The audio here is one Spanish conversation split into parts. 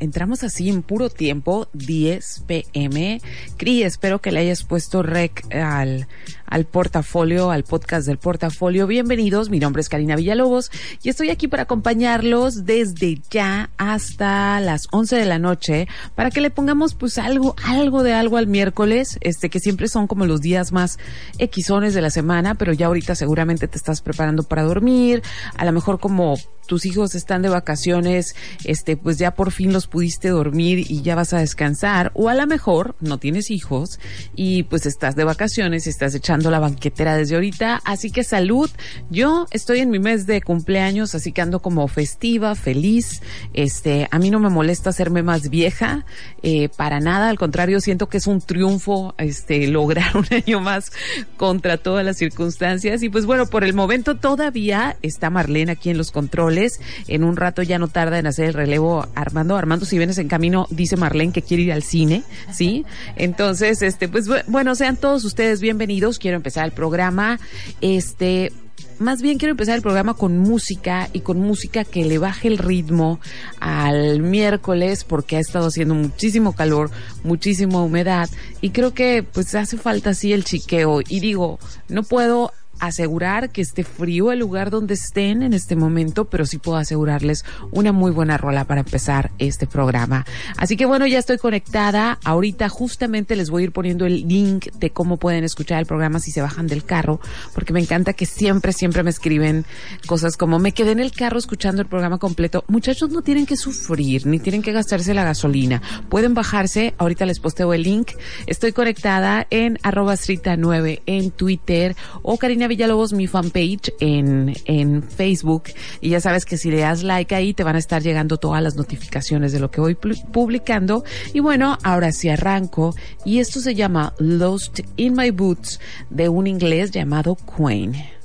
entramos así en puro tiempo, 10 pm. Cri, espero que le hayas puesto rec al, al portafolio, al podcast del portafolio. Bienvenidos, mi nombre es Karina Villalobos y estoy aquí para acompañarlos desde ya hasta las 11 de la noche para que le pongamos pues algo, algo de algo al miércoles, este que siempre son como los días más equisones de la semana, pero ya ahorita seguramente te estás preparando para dormir, a lo mejor como tus hijos están de vacaciones, este, pues ya por fin los pudiste dormir y ya vas a descansar, o a lo mejor no tienes hijos y pues estás de vacaciones estás echando la banquetera desde ahorita, así que salud. Yo estoy en mi mes de cumpleaños, así que ando como festiva, feliz. Este, a mí no me molesta hacerme más vieja, eh, para nada, al contrario, siento que es un triunfo, este, lograr un año más contra todas las circunstancias. Y pues bueno, por el momento todavía está Marlene aquí en los controles. En un rato ya no tarda en hacer el relevo Armando. Armando, si vienes en camino, dice Marlene que quiere ir al cine, ¿sí? Entonces, este, pues bueno, sean todos ustedes bienvenidos. Quiero empezar el programa. Este, más bien quiero empezar el programa con música y con música que le baje el ritmo al miércoles porque ha estado haciendo muchísimo calor, muchísima humedad y creo que pues hace falta así el chiqueo y digo, no puedo asegurar que esté frío el lugar donde estén en este momento, pero sí puedo asegurarles una muy buena rola para empezar este programa. Así que bueno, ya estoy conectada. Ahorita justamente les voy a ir poniendo el link de cómo pueden escuchar el programa si se bajan del carro, porque me encanta que siempre, siempre me escriben cosas como me quedé en el carro escuchando el programa completo. Muchachos no tienen que sufrir, ni tienen que gastarse la gasolina. Pueden bajarse, ahorita les posteo el link. Estoy conectada en arroba 9 en Twitter o Karina Villalobos, mi fanpage en, en Facebook. Y ya sabes que si le das like ahí te van a estar llegando todas las notificaciones de lo que voy publicando. Y bueno, ahora sí arranco. Y esto se llama Lost in My Boots de un inglés llamado Quane.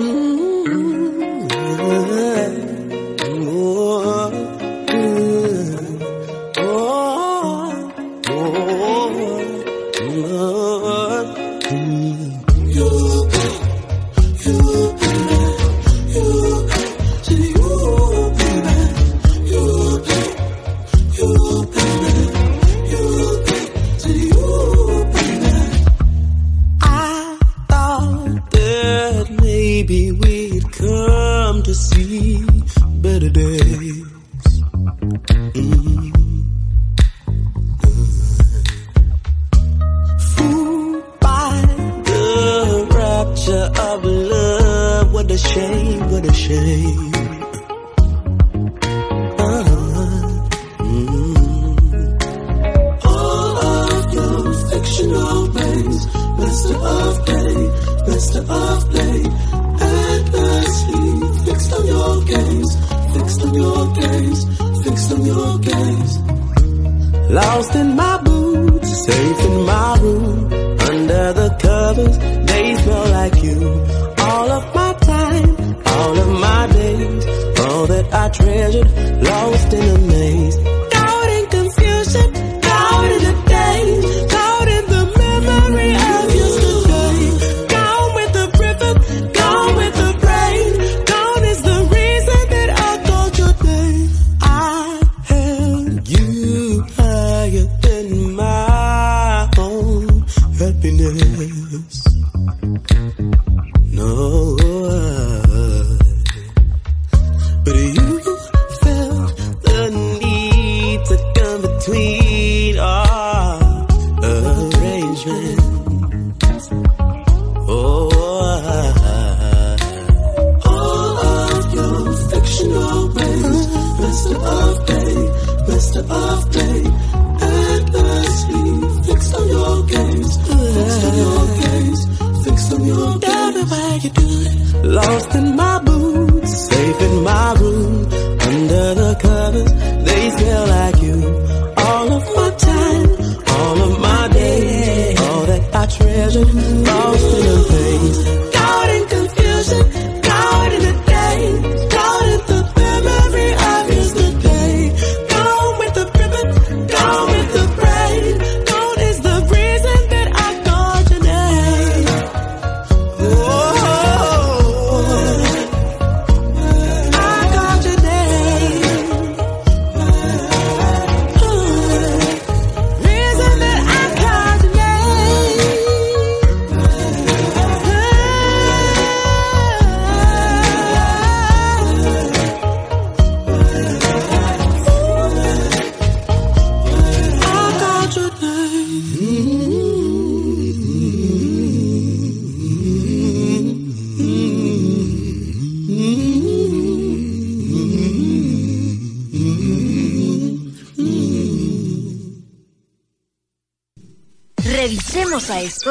I rapture of love. What a shame, what a shame.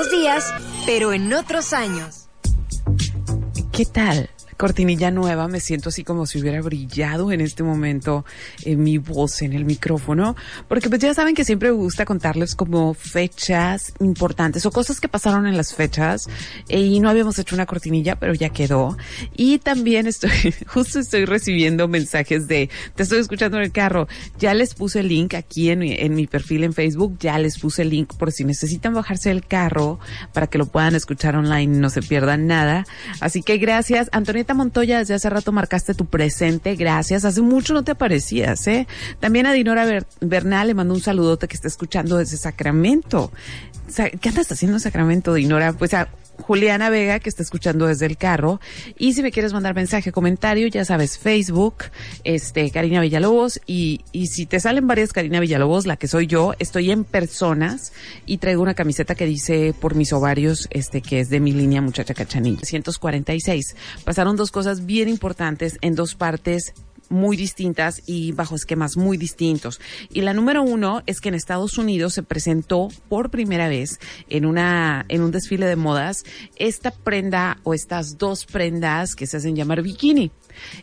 Días, pero en otros años. ¿Qué tal? Cortinilla nueva, me siento así como si hubiera brillado en este momento eh, mi voz en el micrófono, porque pues ya saben que siempre me gusta contarles como fechas importantes o cosas que pasaron en las fechas eh, y no habíamos hecho una cortinilla, pero ya quedó. Y también estoy, justo estoy recibiendo mensajes de, te estoy escuchando en el carro, ya les puse el link aquí en mi, en mi perfil en Facebook, ya les puse el link por si necesitan bajarse el carro para que lo puedan escuchar online y no se pierdan nada. Así que gracias, Antonieta Montoya, desde hace rato marcaste tu presente, gracias. Hace mucho no te aparecías, ¿eh? También a Dinora Ber- Bernal le mando un saludote que está escuchando desde Sacramento. Sa- ¿Qué andas haciendo en Sacramento, Dinora? Pues a Juliana Vega, que está escuchando desde el carro. Y si me quieres mandar mensaje, comentario, ya sabes, Facebook, este, Karina Villalobos. Y, y si te salen varias Karina Villalobos, la que soy yo, estoy en personas y traigo una camiseta que dice por mis ovarios, este, que es de mi línea muchacha cachanilla. 146. Pasaron dos cosas bien importantes en dos partes muy distintas y bajo esquemas muy distintos. Y la número uno es que en Estados Unidos se presentó por primera vez en una, en un desfile de modas esta prenda o estas dos prendas que se hacen llamar bikini.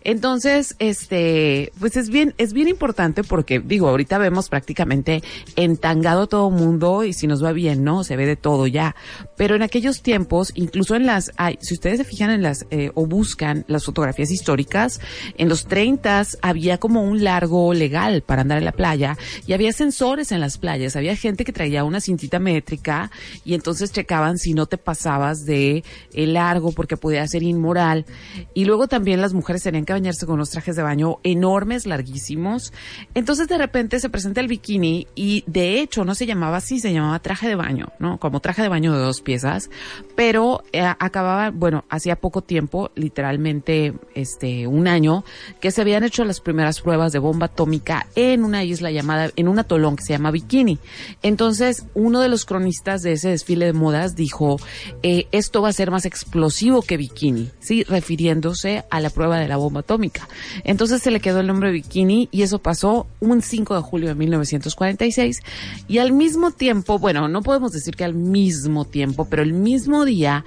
Entonces, este, pues es bien, es bien importante porque, digo, ahorita vemos prácticamente entangado todo mundo y si nos va bien, ¿no? Se ve de todo ya. Pero en aquellos tiempos, incluso en las, ay, si ustedes se fijan en las, eh, o buscan las fotografías históricas, en los 30 había como un largo legal para andar en la playa y había sensores en las playas. Había gente que traía una cintita métrica y entonces checaban si no te pasabas de el largo porque podía ser inmoral. Y luego también las mujeres tenían que bañarse con unos trajes de baño enormes, larguísimos. Entonces de repente se presenta el bikini y de hecho no se llamaba así, se llamaba traje de baño, ¿no? Como traje de baño de dos piezas, pero eh, acababa, bueno, hacía poco tiempo, literalmente este un año, que se habían hecho las primeras pruebas de bomba atómica en una isla llamada, en un atolón que se llama Bikini. Entonces, uno de los cronistas de ese desfile de modas dijo, eh, esto va a ser más explosivo que Bikini, sí, refiriéndose a la prueba de la bomba atómica. Entonces se le quedó el nombre Bikini y eso pasó un 5 de julio de 1946 y al mismo tiempo, bueno, no podemos decir que al mismo tiempo, pero el mismo día,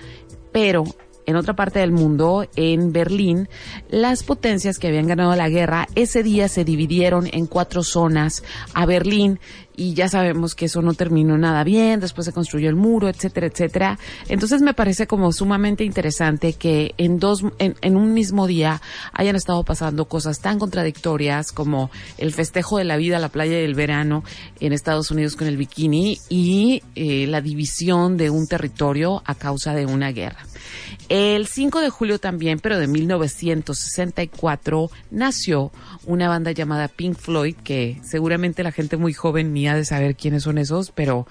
pero en otra parte del mundo, en Berlín, las potencias que habían ganado la guerra ese día se dividieron en cuatro zonas a Berlín y ya sabemos que eso no terminó nada bien, después se construyó el muro, etcétera, etcétera. Entonces me parece como sumamente interesante que en dos, en, un mismo día hayan estado pasando cosas tan contradictorias como el festejo de la vida, la playa del verano en Estados Unidos con el bikini y eh, la división de un territorio a causa de una guerra. El 5 de julio también, pero de 1964, nació una banda llamada Pink Floyd, que seguramente la gente muy joven ni de saber quiénes son esos, pero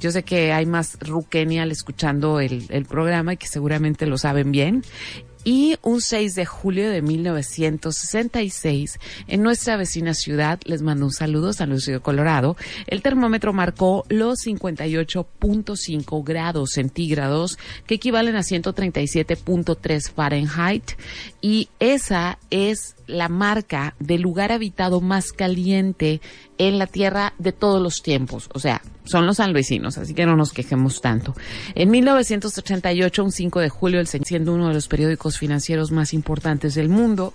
yo sé que hay más Ruquenial escuchando el, programa y que seguramente lo saben bien. Y un 6 de julio de 1966, en nuestra vecina ciudad, les mando un saludo, San Luis Colorado, el termómetro marcó los 58.5 grados centígrados, que equivalen a 137.3 Fahrenheit, y esa es la marca del lugar habitado más caliente en la Tierra de todos los tiempos. O sea, son los sanluisinos, así que no nos quejemos tanto. En 1988, un 5 de julio, el siendo uno de los periódicos financieros más importantes del mundo,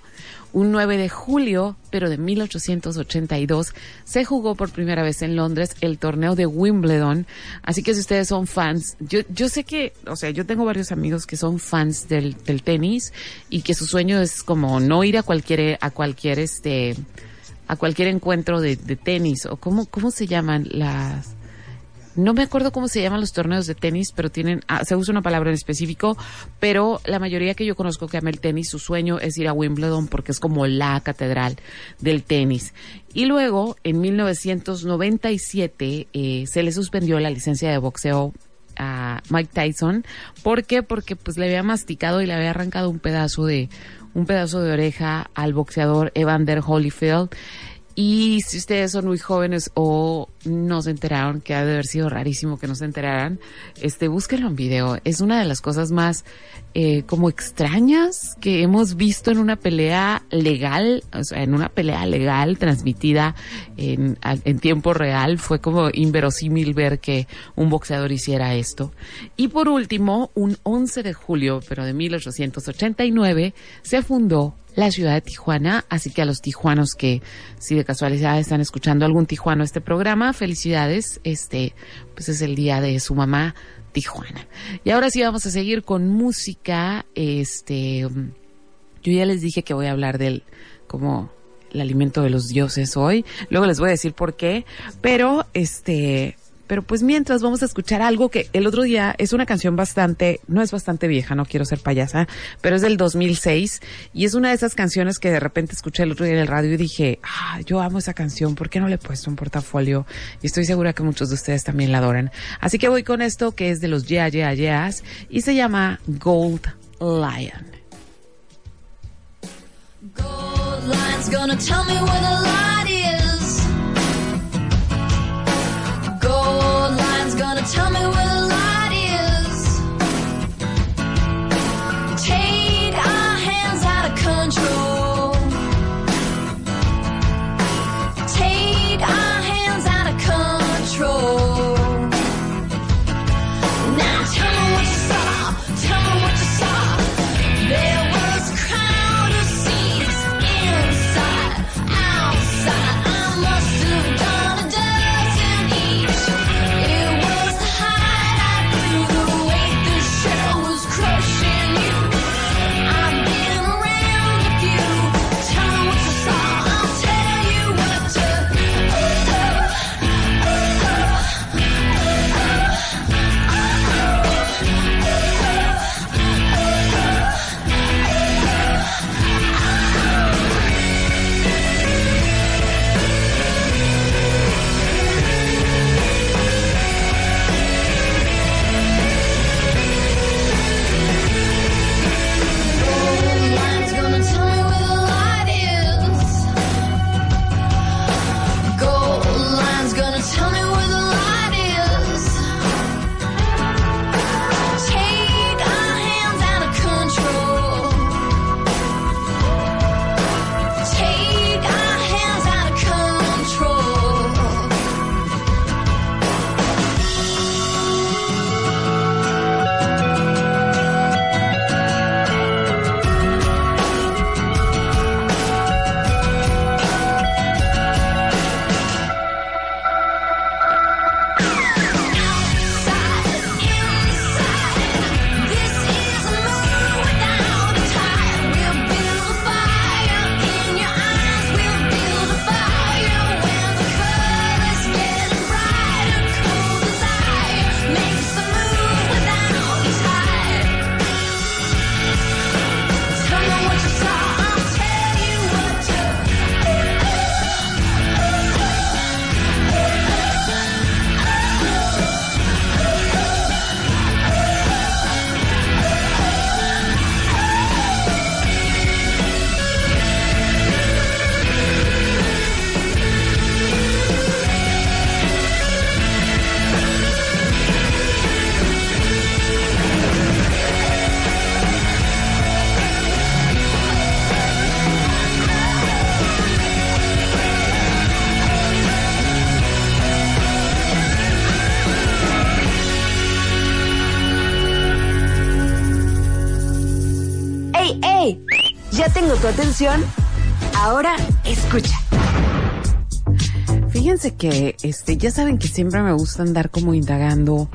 un 9 de julio, pero de 1882, se jugó por primera vez en Londres el torneo de Wimbledon. Así que si ustedes son fans, yo, yo sé que, o sea, yo tengo varios amigos que son fans del, del tenis y que su sueño es como no ir a cualquier, a cualquier este, a cualquier encuentro de, de tenis o cómo, cómo se llaman las, no me acuerdo cómo se llaman los torneos de tenis, pero tienen, ah, se usa una palabra en específico, pero la mayoría que yo conozco que ama el tenis, su sueño es ir a Wimbledon porque es como la catedral del tenis. Y luego, en 1997, eh, se le suspendió la licencia de boxeo a Mike Tyson. ¿Por qué? Porque pues le había masticado y le había arrancado un pedazo de, un pedazo de oreja al boxeador Evander Holyfield. Y si ustedes son muy jóvenes o no se enteraron, que ha de haber sido rarísimo que no se enteraran, este, búsquenlo en video. Es una de las cosas más eh, como extrañas que hemos visto en una pelea legal, o sea, en una pelea legal transmitida en, en tiempo real. Fue como inverosímil ver que un boxeador hiciera esto. Y por último, un 11 de julio, pero de 1889, se fundó la ciudad de Tijuana. Así que a los tijuanos que si de casualidad están escuchando algún tijuano este programa, felicidades. Este, pues es el día de su mamá Tijuana. Y ahora sí vamos a seguir con música. Este, yo ya les dije que voy a hablar del como el alimento de los dioses hoy. Luego les voy a decir por qué, pero este pero pues mientras vamos a escuchar algo que el otro día es una canción bastante, no es bastante vieja, no quiero ser payasa, pero es del 2006 y es una de esas canciones que de repente escuché el otro día en el radio y dije, ah, yo amo esa canción, ¿por qué no le he puesto un portafolio? Y estoy segura que muchos de ustedes también la adoran. Así que voy con esto que es de los Yeah Yeah Yeahs y se llama Gold Lion. Gold lion's gonna tell me where the light gonna tell me where Ahora escucha. Fíjense que este, ya saben que siempre me gusta andar como indagando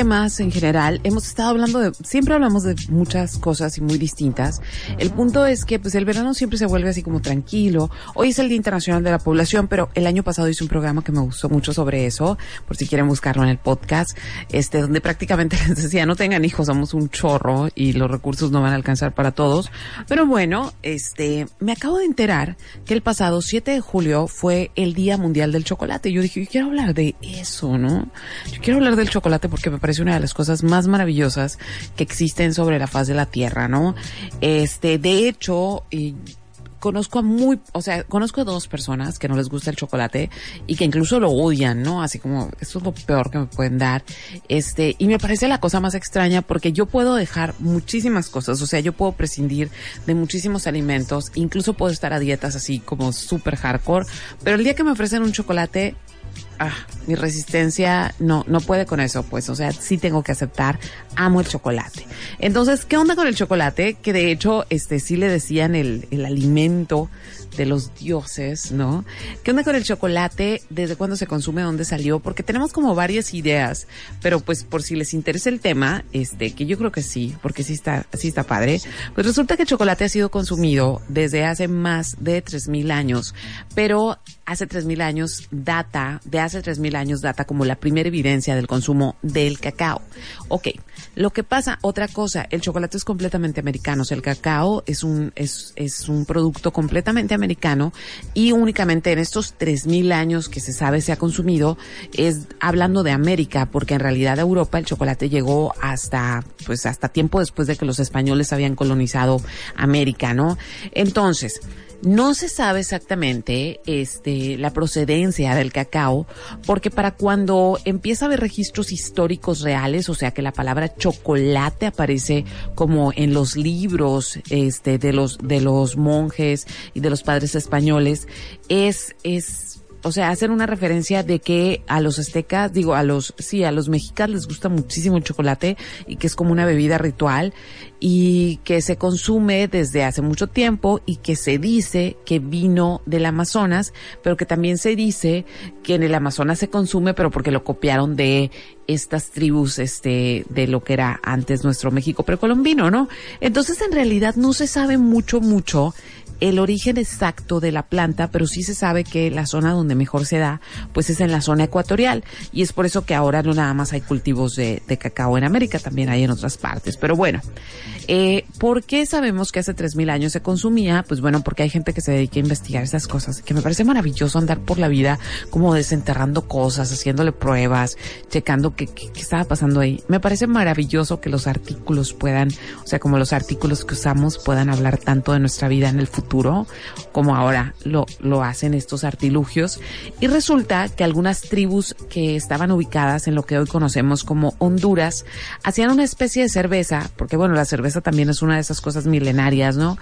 temas en general. Hemos estado hablando de, siempre hablamos de muchas cosas y muy distintas. El punto es que pues el verano siempre se vuelve así como tranquilo. Hoy es el Día Internacional de la Población, pero el año pasado hice un programa que me gustó mucho sobre eso, por si quieren buscarlo en el podcast, este, donde prácticamente les decía, no tengan hijos, somos un chorro y los recursos no van a alcanzar para todos. Pero bueno, este, me acabo de enterar que el pasado 7 de julio fue el Día Mundial del Chocolate. Yo dije, yo quiero hablar de eso, ¿no? Yo quiero hablar del chocolate porque me parece una de las cosas más maravillosas que existen sobre la faz de la tierra, ¿no? Este, de hecho, conozco a muy, o sea, conozco a dos personas que no les gusta el chocolate y que incluso lo odian, ¿no? Así como, esto es lo peor que me pueden dar. Este, y me parece la cosa más extraña porque yo puedo dejar muchísimas cosas, o sea, yo puedo prescindir de muchísimos alimentos, incluso puedo estar a dietas así como súper hardcore, pero el día que me ofrecen un chocolate, ah, mi resistencia no, no puede con eso, pues, o sea, sí tengo que aceptar, amo el chocolate. Entonces, ¿qué onda con el chocolate? Que de hecho, este, sí le decían el, el alimento de los dioses, ¿no? ¿Qué onda con el chocolate? ¿Desde cuándo se consume? ¿Dónde salió? Porque tenemos como varias ideas, pero pues por si les interesa el tema, este, que yo creo que sí, porque sí está, sí está padre, pues resulta que el chocolate ha sido consumido desde hace más de 3000 años, pero hace 3000 años data, de hace 3000 años data como la primera evidencia del consumo del cacao. Ok, lo que pasa, otra cosa, el chocolate es completamente americano, o sea, el cacao es un, es, es un producto completamente americano y únicamente en estos 3000 años que se sabe se ha consumido es hablando de América, porque en realidad a Europa el chocolate llegó hasta, pues hasta tiempo después de que los españoles habían colonizado América, ¿no? Entonces, no se sabe exactamente este, la procedencia del cacao, porque para cuando empieza a haber registros históricos reales, o sea que la palabra chocolate aparece como en los libros este, de, los, de los monjes y de los padres españoles, es, es o sea, hacen una referencia de que a los aztecas, digo, a los, sí, a los mexicas les gusta muchísimo el chocolate y que es como una bebida ritual y que se consume desde hace mucho tiempo y que se dice que vino del Amazonas, pero que también se dice que en el Amazonas se consume, pero porque lo copiaron de estas tribus, este, de lo que era antes nuestro México precolombino, ¿no? Entonces, en realidad no se sabe mucho, mucho el origen exacto de la planta, pero sí se sabe que la zona donde mejor se da, pues es en la zona ecuatorial. Y es por eso que ahora no nada más hay cultivos de, cacao en América, también hay en otras partes. Pero bueno, eh, ¿por qué sabemos que hace 3.000 años se consumía? Pues bueno, porque hay gente que se dedica a investigar esas cosas, que me parece maravilloso andar por la vida como desenterrando cosas, haciéndole pruebas, checando qué, qué, qué estaba pasando ahí. Me parece maravilloso que los artículos puedan, o sea, como los artículos que usamos puedan hablar tanto de nuestra vida en el futuro como ahora lo, lo hacen estos artilugios. Y resulta que algunas tribus que estaban ubicadas en lo que hoy conocemos como Honduras hacían una especie de cerveza, porque bueno, la cerveza también es una de esas cosas milenarias, ¿no?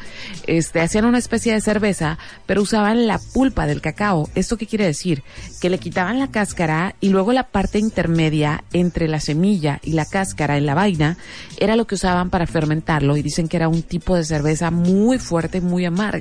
Este, hacían una especie de cerveza, pero usaban la pulpa del cacao. ¿Esto qué quiere decir? Que le quitaban la cáscara y luego la parte intermedia entre la semilla y la cáscara en la vaina era lo que usaban para fermentarlo y dicen que era un tipo de cerveza muy fuerte muy amarga.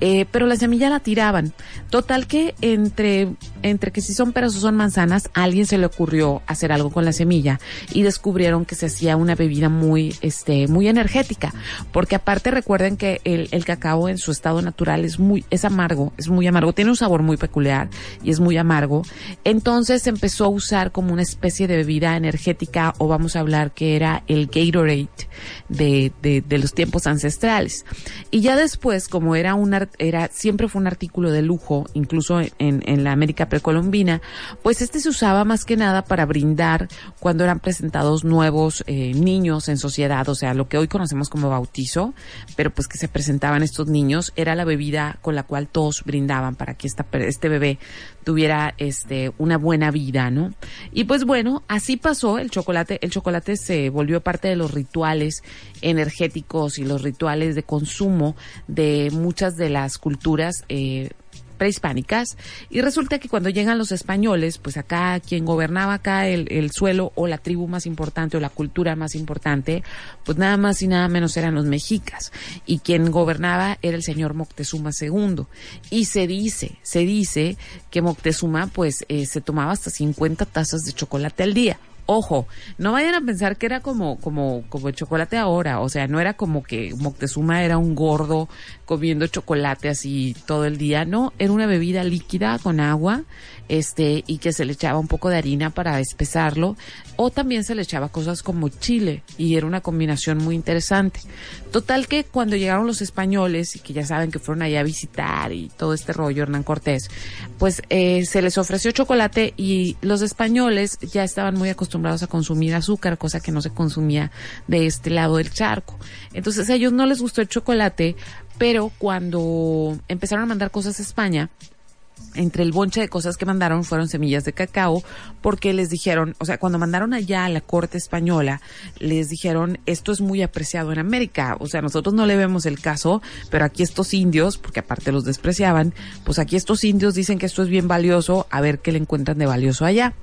Eh, pero la semilla la tiraban. Total que entre, entre que si son peras o son manzanas, a alguien se le ocurrió hacer algo con la semilla y descubrieron que se hacía una bebida muy, este, muy energética. Porque aparte recuerden que el, el cacao en su estado natural es muy, es amargo, es muy amargo, tiene un sabor muy peculiar y es muy amargo. Entonces se empezó a usar como una especie de bebida energética o vamos a hablar que era el Gatorade de, de, de los tiempos ancestrales. Y ya después, como era un era siempre fue un artículo de lujo, incluso en, la América precolombina, pues este se usaba más que nada para brindar cuando eran presentados nuevos eh, niños en sociedad, o sea, lo que hoy conocemos como bautizo, pero pues que se presentaban estos niños, era la bebida con la cual todos brindaban para que esta, este bebé tuviera este una buena vida, ¿no? Y pues bueno, así pasó el chocolate, el chocolate se volvió parte de los rituales energéticos y los rituales de consumo de muchas de las culturas eh, prehispánicas y resulta que cuando llegan los españoles, pues acá quien gobernaba acá el, el suelo o la tribu más importante o la cultura más importante, pues nada más y nada menos eran los mexicas y quien gobernaba era el señor Moctezuma II y se dice, se dice que Moctezuma pues eh, se tomaba hasta 50 tazas de chocolate al día. Ojo, no vayan a pensar que era como, como, como el chocolate ahora. O sea, no era como que Moctezuma era un gordo comiendo chocolate así todo el día. No, era una bebida líquida con agua, este, y que se le echaba un poco de harina para espesarlo. O también se le echaba cosas como chile, y era una combinación muy interesante. Total que cuando llegaron los españoles, y que ya saben que fueron allá a visitar y todo este rollo, Hernán Cortés, pues eh, se les ofreció chocolate y los españoles ya estaban muy acostumbrados a consumir azúcar, cosa que no se consumía de este lado del charco. Entonces a ellos no les gustó el chocolate, pero cuando empezaron a mandar cosas a España, entre el bonche de cosas que mandaron fueron semillas de cacao, porque les dijeron, o sea, cuando mandaron allá a la corte española, les dijeron, esto es muy apreciado en América, o sea, nosotros no le vemos el caso, pero aquí estos indios, porque aparte los despreciaban, pues aquí estos indios dicen que esto es bien valioso, a ver qué le encuentran de valioso allá.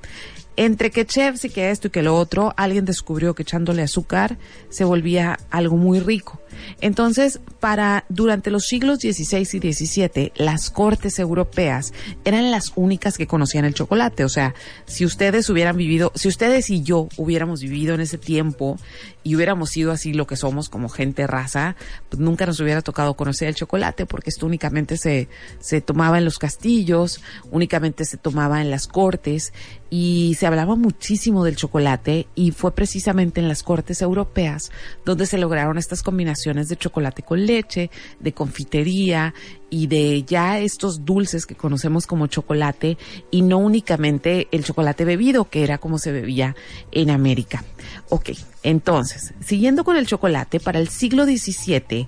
Entre que chefs que esto y que lo otro, alguien descubrió que echándole azúcar se volvía algo muy rico. Entonces, para durante los siglos XVI y XVII, las cortes europeas eran las únicas que conocían el chocolate. O sea, si ustedes hubieran vivido, si ustedes y yo hubiéramos vivido en ese tiempo y hubiéramos sido así lo que somos como gente raza, pues nunca nos hubiera tocado conocer el chocolate porque esto únicamente se, se tomaba en los castillos, únicamente se tomaba en las cortes y se hablaba muchísimo del chocolate y fue precisamente en las cortes europeas donde se lograron estas combinaciones de chocolate con leche, de confitería y de ya estos dulces que conocemos como chocolate y no únicamente el chocolate bebido que era como se bebía en América. Ok, entonces, siguiendo con el chocolate, para el siglo XVII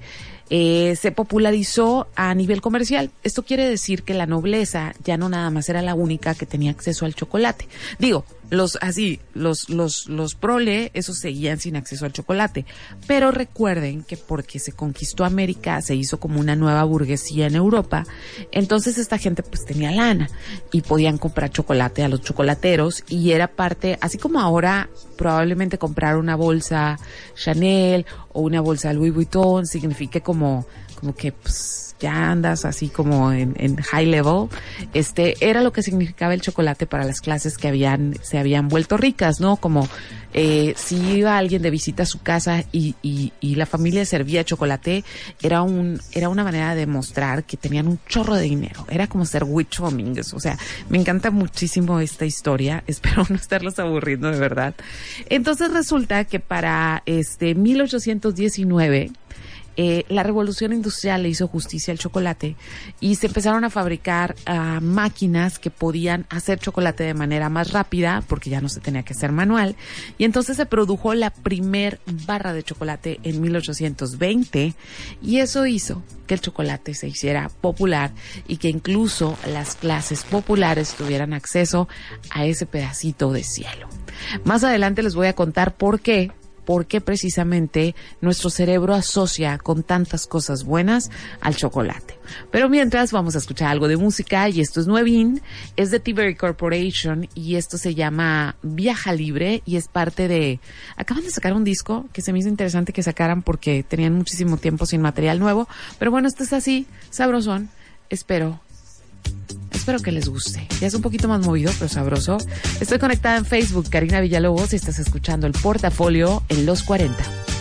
eh, se popularizó a nivel comercial. Esto quiere decir que la nobleza ya no nada más era la única que tenía acceso al chocolate. Digo, los así, los, los, los prole, esos seguían sin acceso al chocolate. Pero recuerden que porque se conquistó América, se hizo como una nueva burguesía en Europa, entonces esta gente pues tenía lana y podían comprar chocolate a los chocolateros y era parte, así como ahora probablemente comprar una bolsa Chanel o una bolsa Louis Vuitton signifique como, como que pues ya andas así como en, high level, este era lo que significaba el chocolate para las clases que habían se habían vuelto ricas, ¿no? Como eh, si iba alguien de visita a su casa y, y, la familia servía chocolate, era un era una manera de mostrar que tenían un chorro de dinero. Era como ser witch Dominguez. O sea, me encanta muchísimo esta historia. Espero no estarlos aburriendo de verdad. Entonces resulta que para este 1819 eh, la revolución industrial le hizo justicia al chocolate y se empezaron a fabricar ah, máquinas que podían hacer chocolate de manera más rápida porque ya no se tenía que hacer manual y entonces se produjo la primer barra de chocolate en 1820 y eso hizo que el chocolate se hiciera popular y que incluso las clases populares tuvieran acceso a ese pedacito de cielo. Más adelante les voy a contar por qué por qué precisamente nuestro cerebro asocia con tantas cosas buenas al chocolate. Pero mientras vamos a escuchar algo de música y esto es nuevín, es de T-Berry Corporation y esto se llama Viaja Libre y es parte de... Acaban de sacar un disco que se me hizo interesante que sacaran porque tenían muchísimo tiempo sin material nuevo, pero bueno, esto es así, sabrosón, espero Espero que les guste. Ya es un poquito más movido, pero sabroso. Estoy conectada en Facebook, Karina Villalobos, y estás escuchando el portafolio en los 40.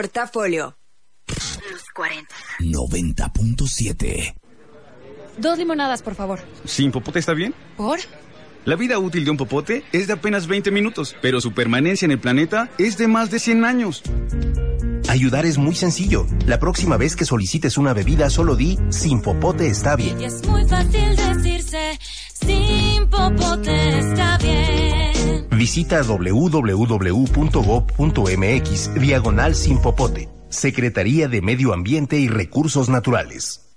Portafolio. 90.7. Dos limonadas, por favor. ¿Sin popote está bien? ¿Por? La vida útil de un popote es de apenas 20 minutos, pero su permanencia en el planeta es de más de 100 años. Ayudar es muy sencillo. La próxima vez que solicites una bebida, solo di sin popote está bien. Y es muy fácil decirse, sin popote está bien. Visita www.gov.mx diagonal sin popote. Secretaría de Medio Ambiente y Recursos Naturales.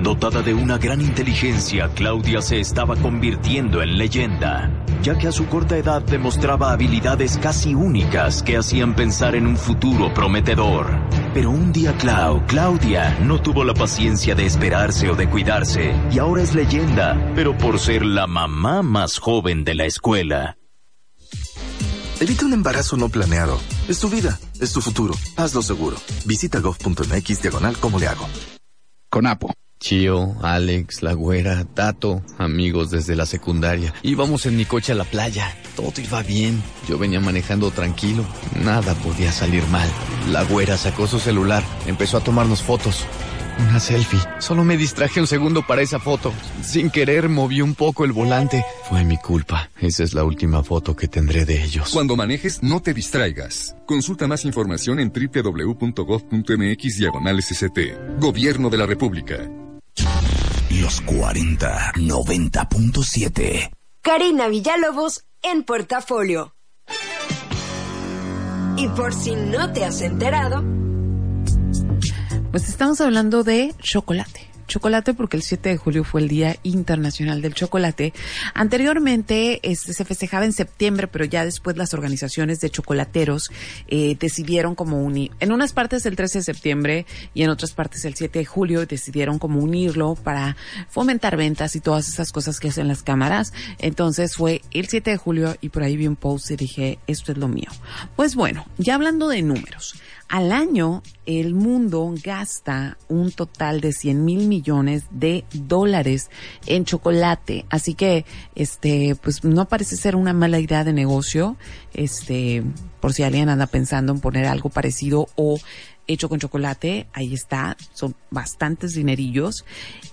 Dotada de una gran inteligencia, Claudia se estaba convirtiendo en leyenda, ya que a su corta edad demostraba habilidades casi únicas que hacían pensar en un futuro prometedor. Pero un día Clau, Claudia, no tuvo la paciencia de esperarse o de cuidarse, y ahora es leyenda, pero por ser la mamá más joven de la escuela. Evita un embarazo no planeado. Es tu vida, es tu futuro. Hazlo seguro. Visita gov.mx diagonal como le hago. Conapo. Chio, Alex, La Güera, Tato, amigos desde la secundaria. Íbamos en mi coche a la playa. Todo iba bien. Yo venía manejando tranquilo. Nada podía salir mal. La Güera sacó su celular. Empezó a tomarnos fotos. Una selfie. Solo me distraje un segundo para esa foto. Sin querer moví un poco el volante. Fue mi culpa. Esa es la última foto que tendré de ellos. Cuando manejes, no te distraigas. Consulta más información en www.gov.mx diagonal SCT. Gobierno de la República. Los 40 90.7. Karina Villalobos en portafolio. Y por si no te has enterado, Pues estamos hablando de chocolate. Chocolate porque el 7 de julio fue el Día Internacional del Chocolate. Anteriormente este, se festejaba en septiembre, pero ya después las organizaciones de chocolateros eh, decidieron como unir, en unas partes el 13 de septiembre y en otras partes el 7 de julio decidieron como unirlo para fomentar ventas y todas esas cosas que hacen las cámaras. Entonces fue el 7 de julio y por ahí vi un post y dije, esto es lo mío. Pues bueno, ya hablando de números. Al año, el mundo gasta un total de 100 mil millones de dólares en chocolate. Así que, este, pues no parece ser una mala idea de negocio. Este, por si alguien anda pensando en poner algo parecido o hecho con chocolate, ahí está, son bastantes dinerillos.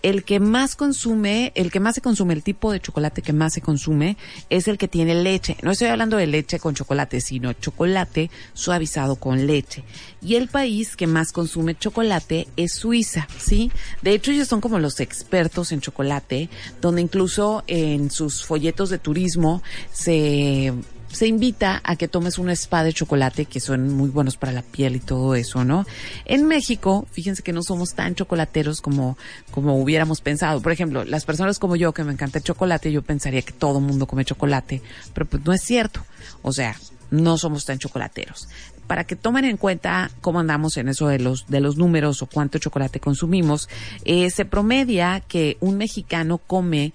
El que más consume, el que más se consume, el tipo de chocolate que más se consume es el que tiene leche. No estoy hablando de leche con chocolate, sino chocolate suavizado con leche. Y el país que más consume chocolate es Suiza, ¿sí? De hecho, ellos son como los expertos en chocolate, donde incluso en sus folletos de turismo se se invita a que tomes un spa de chocolate que son muy buenos para la piel y todo eso, ¿no? En México, fíjense que no somos tan chocolateros como, como hubiéramos pensado. Por ejemplo, las personas como yo que me encanta el chocolate, yo pensaría que todo mundo come chocolate, pero pues no es cierto. O sea, no somos tan chocolateros. Para que tomen en cuenta cómo andamos en eso de los, de los números o cuánto chocolate consumimos, eh, se promedia que un mexicano come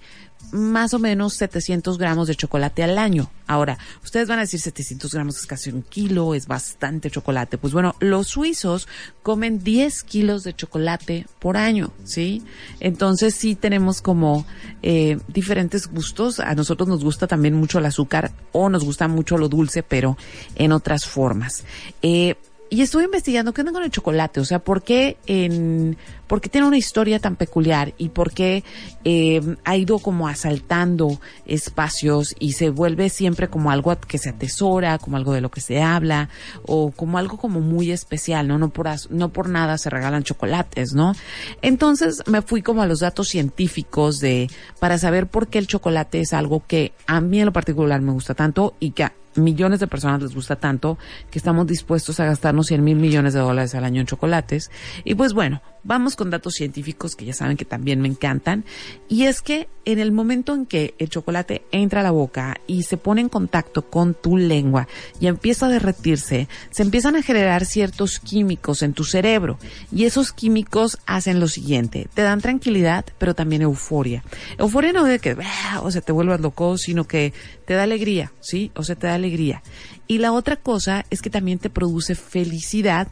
más o menos 700 gramos de chocolate al año. Ahora, ustedes van a decir 700 gramos es casi un kilo, es bastante chocolate. Pues bueno, los suizos comen 10 kilos de chocolate por año, ¿sí? Entonces sí tenemos como eh, diferentes gustos. A nosotros nos gusta también mucho el azúcar o nos gusta mucho lo dulce, pero en otras formas. Eh, y estuve investigando qué onda con el chocolate, o sea, por qué en, por qué tiene una historia tan peculiar y por qué eh, ha ido como asaltando espacios y se vuelve siempre como algo que se atesora, como algo de lo que se habla o como algo como muy especial, ¿no? No por, no por nada se regalan chocolates, ¿no? Entonces me fui como a los datos científicos de, para saber por qué el chocolate es algo que a mí en lo particular me gusta tanto y que millones de personas les gusta tanto que estamos dispuestos a gastarnos 100 mil millones de dólares al año en chocolates. Y pues bueno, vamos con datos científicos que ya saben que también me encantan. Y es que en el momento en que el chocolate entra a la boca y se pone en contacto con tu lengua y empieza a derretirse, se empiezan a generar ciertos químicos en tu cerebro. Y esos químicos hacen lo siguiente, te dan tranquilidad, pero también euforia. Euforia no de que, "Ah", o sea, te vuelvas loco, sino que te da alegría, ¿sí? O sea, te da alegría. Y la otra cosa es que también te produce felicidad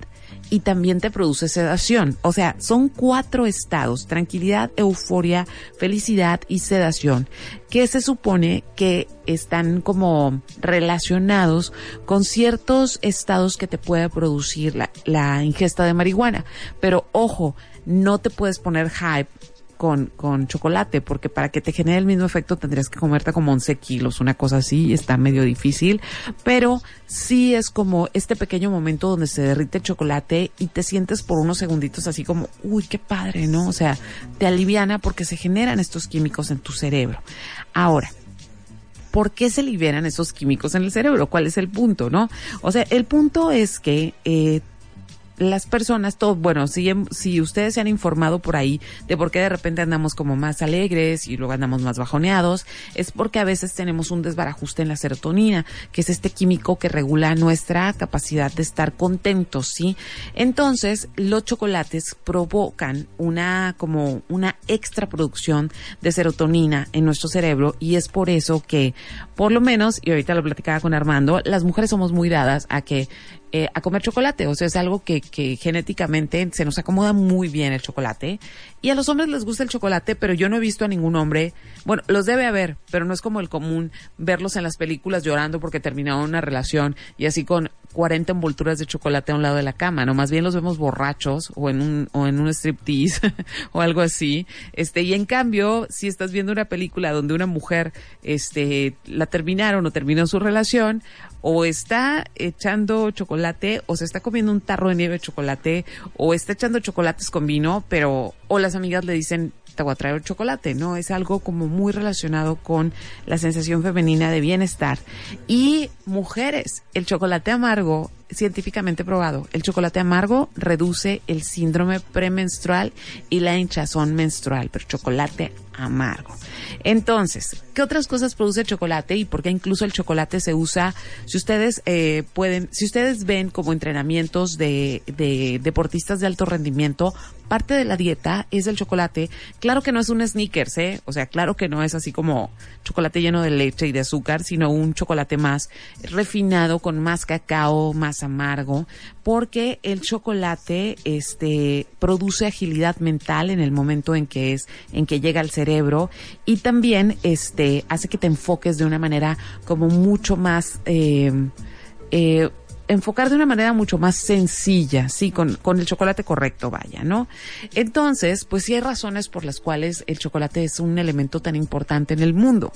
y también te produce sedación. O sea, son cuatro estados, tranquilidad, euforia, felicidad y sedación, que se supone que están como relacionados con ciertos estados que te puede producir la, la ingesta de marihuana. Pero ojo, no te puedes poner hype con, con chocolate, porque para que te genere el mismo efecto tendrías que comerte como 11 kilos, una cosa así, está medio difícil, pero sí es como este pequeño momento donde se derrite el chocolate y te sientes por unos segunditos así como, uy, qué padre, ¿no? O sea, te aliviana porque se generan estos químicos en tu cerebro. Ahora, ¿por qué se liberan esos químicos en el cerebro? ¿Cuál es el punto, no? O sea, el punto es que eh, las personas, todo, bueno, si, si ustedes se han informado por ahí de por qué de repente andamos como más alegres y luego andamos más bajoneados, es porque a veces tenemos un desbarajuste en la serotonina, que es este químico que regula nuestra capacidad de estar contentos, ¿sí? Entonces, los chocolates provocan una, como una extra producción de serotonina en nuestro cerebro y es por eso que, por lo menos, y ahorita lo platicaba con Armando, las mujeres somos muy dadas a que eh, a comer chocolate. O sea, es algo que, que genéticamente se nos acomoda muy bien el chocolate. Y a los hombres les gusta el chocolate, pero yo no he visto a ningún hombre, bueno, los debe haber, pero no es como el común verlos en las películas llorando porque terminaron una relación y así con 40 envolturas de chocolate a un lado de la cama, ¿no? Más bien los vemos borrachos o en un, o en un striptease o algo así. Este, y en cambio, si estás viendo una película donde una mujer, este, la terminaron o terminó su relación, o está echando chocolate o se está comiendo un tarro de nieve de chocolate o está echando chocolates con vino, pero o las amigas le dicen te voy a traer chocolate, ¿no? Es algo como muy relacionado con la sensación femenina de bienestar. Y mujeres, el chocolate amargo, científicamente probado, el chocolate amargo reduce el síndrome premenstrual y la hinchazón menstrual, pero chocolate amargo. Entonces, ¿qué otras cosas produce el chocolate y por qué incluso el chocolate se usa? Si ustedes eh, pueden, si ustedes ven como entrenamientos de, de deportistas de alto rendimiento, parte de la dieta es el chocolate. Claro que no es un sneakers, ¿eh? O sea, claro que no es así como chocolate lleno de leche y de azúcar, sino un chocolate más refinado, con más cacao, más amargo, porque el chocolate, este, produce agilidad mental en el momento en que es, en que llega al cerebro y también, este, hace que te enfoques de una manera como mucho más, eh, eh, enfocar de una manera mucho más sencilla, sí, con, con el chocolate correcto, vaya, ¿no? Entonces, pues sí hay razones por las cuales el chocolate es un elemento tan importante en el mundo.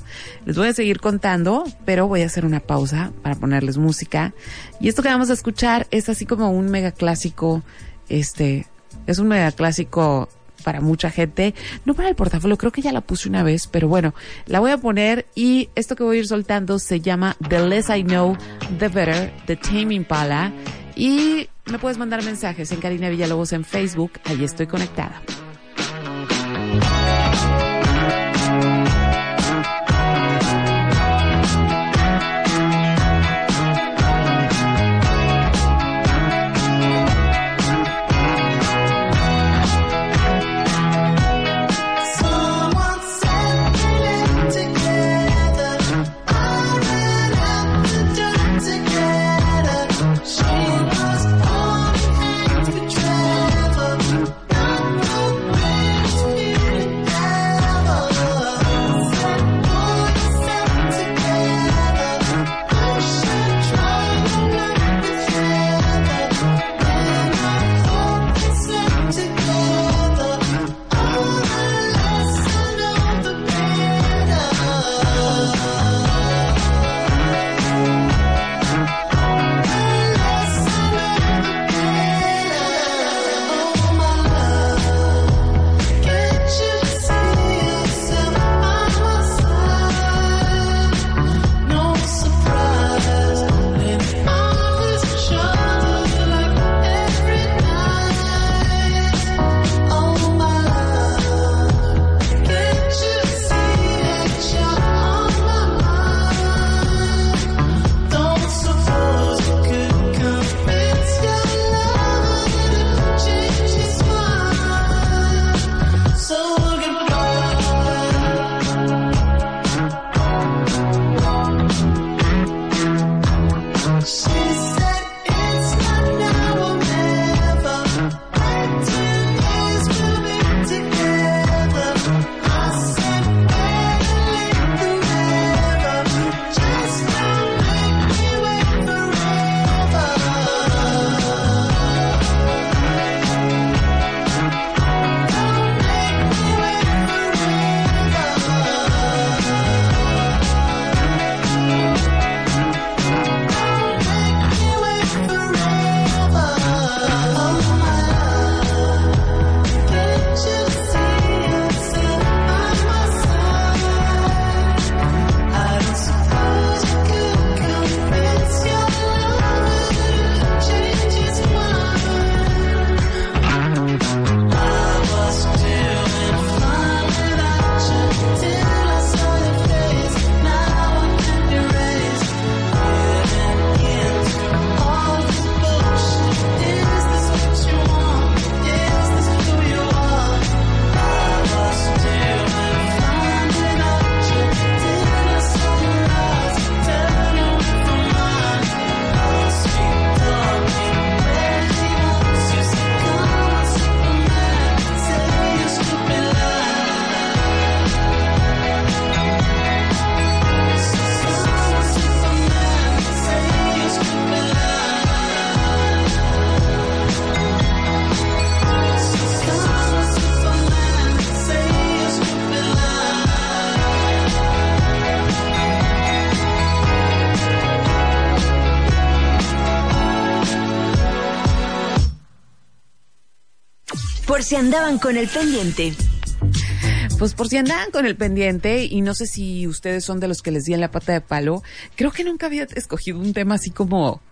Les voy a seguir contando, pero voy a hacer una pausa para ponerles música. Y esto que vamos a escuchar es así como un mega clásico, este, es un mega clásico para mucha gente, no para el portafolio, creo que ya la puse una vez, pero bueno, la voy a poner y esto que voy a ir soltando se llama The Less I Know, The Better, The Tame Impala y me puedes mandar mensajes en Karina Villalobos en Facebook, ahí estoy conectada. Si andaban con el pendiente. Pues por si andaban con el pendiente y no sé si ustedes son de los que les di la pata de palo, creo que nunca había escogido un tema así como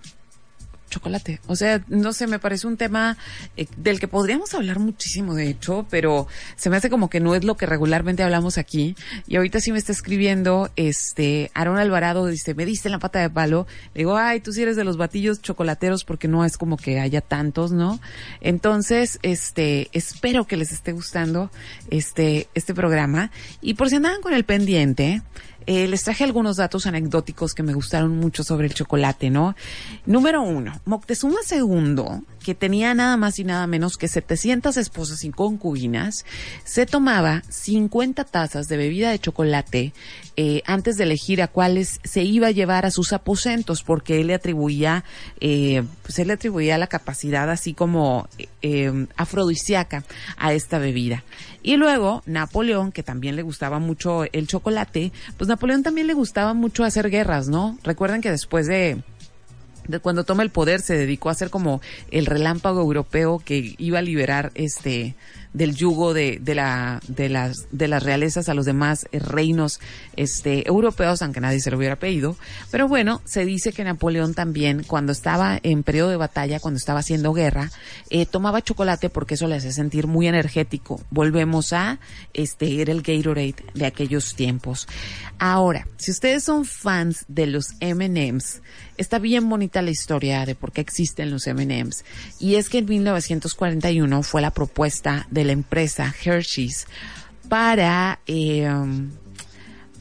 chocolate. O sea, no sé, me parece un tema eh, del que podríamos hablar muchísimo, de hecho, pero se me hace como que no es lo que regularmente hablamos aquí. Y ahorita sí me está escribiendo, este, Aaron Alvarado dice, me diste la pata de palo. Le digo, ay, tú sí eres de los batillos chocolateros porque no es como que haya tantos, ¿no? Entonces, este, espero que les esté gustando este, este programa. Y por si andaban con el pendiente, eh, les traje algunos datos anecdóticos que me gustaron mucho sobre el chocolate, ¿no? Número uno, Moctezuma II, que tenía nada más y nada menos que 700 esposas y concubinas, se tomaba 50 tazas de bebida de chocolate eh, antes de elegir a cuáles se iba a llevar a sus aposentos, porque él le atribuía, eh, pues él le atribuía la capacidad así como eh, afrodisíaca a esta bebida. Y luego Napoleón, que también le gustaba mucho el chocolate, pues Napoleón también le gustaba mucho hacer guerras, ¿no? Recuerden que después de de cuando toma el poder se dedicó a ser como el relámpago europeo que iba a liberar este del yugo de, de la de las de las realezas a los demás eh, reinos este europeos aunque nadie se lo hubiera pedido. Pero bueno se dice que Napoleón también cuando estaba en periodo de batalla cuando estaba haciendo guerra eh, tomaba chocolate porque eso le hace sentir muy energético. Volvemos a este era el Gatorade de aquellos tiempos. Ahora si ustedes son fans de los M&M's está bien bonita la historia de por qué existen los M&M's y es que en 1941 fue la propuesta de la empresa Hershey's para eh,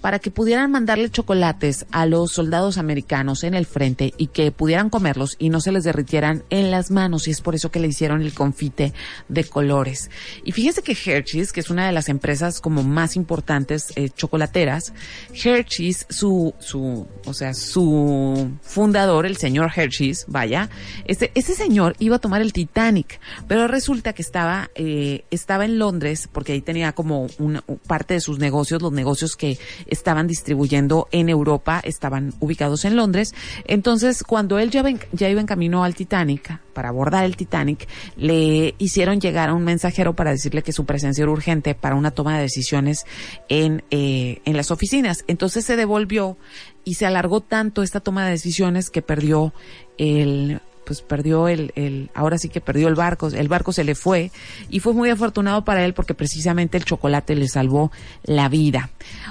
para que pudieran mandarle chocolates a los soldados americanos en el frente y que pudieran comerlos y no se les derritieran en las manos y es por eso que le hicieron el confite de colores. Y fíjense que Hershey's, que es una de las empresas como más importantes eh, chocolateras, Hershey's, su, su, o sea, su fundador, el señor Hershey's, vaya, este, ese señor iba a tomar el Titanic, pero resulta que estaba, eh, estaba en Londres porque ahí tenía como una parte de sus negocios, los negocios que estaban distribuyendo en Europa, estaban ubicados en Londres. Entonces, cuando él ya, ya iba en camino al Titanic, para abordar el Titanic, le hicieron llegar a un mensajero para decirle que su presencia era urgente para una toma de decisiones en, eh, en las oficinas. Entonces se devolvió y se alargó tanto esta toma de decisiones que perdió el pues perdió el, el, ahora sí que perdió el barco, el barco se le fue y fue muy afortunado para él porque precisamente el chocolate le salvó la vida.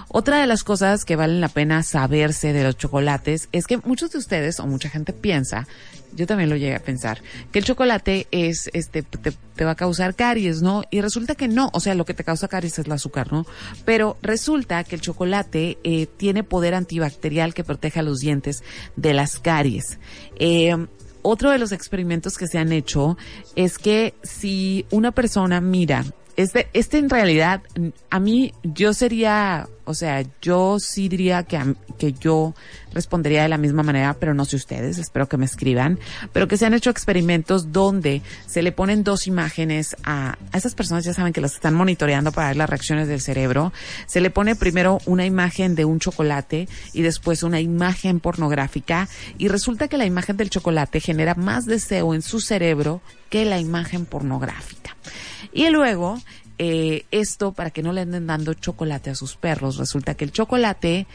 Otra de las cosas que valen la pena saberse de los chocolates es que muchos de ustedes o mucha gente piensa, yo también lo llegué a pensar, que el chocolate es, este, te, va a causar caries, ¿no? Y resulta que no, o sea, lo que te causa caries es el azúcar, ¿no? Pero resulta que el chocolate eh, tiene poder antibacterial que protege a los dientes de las caries. Eh, otro de los experimentos que se han hecho es que si una persona mira, este, este en realidad, a mí, yo sería, o sea, yo sí diría que, que yo respondería de la misma manera, pero no sé ustedes, espero que me escriban, pero que se han hecho experimentos donde se le ponen dos imágenes a, a esas personas, ya saben que las están monitoreando para ver las reacciones del cerebro, se le pone primero una imagen de un chocolate y después una imagen pornográfica y resulta que la imagen del chocolate genera más deseo en su cerebro que la imagen pornográfica. Y luego, eh, esto para que no le anden dando chocolate a sus perros, resulta que el chocolate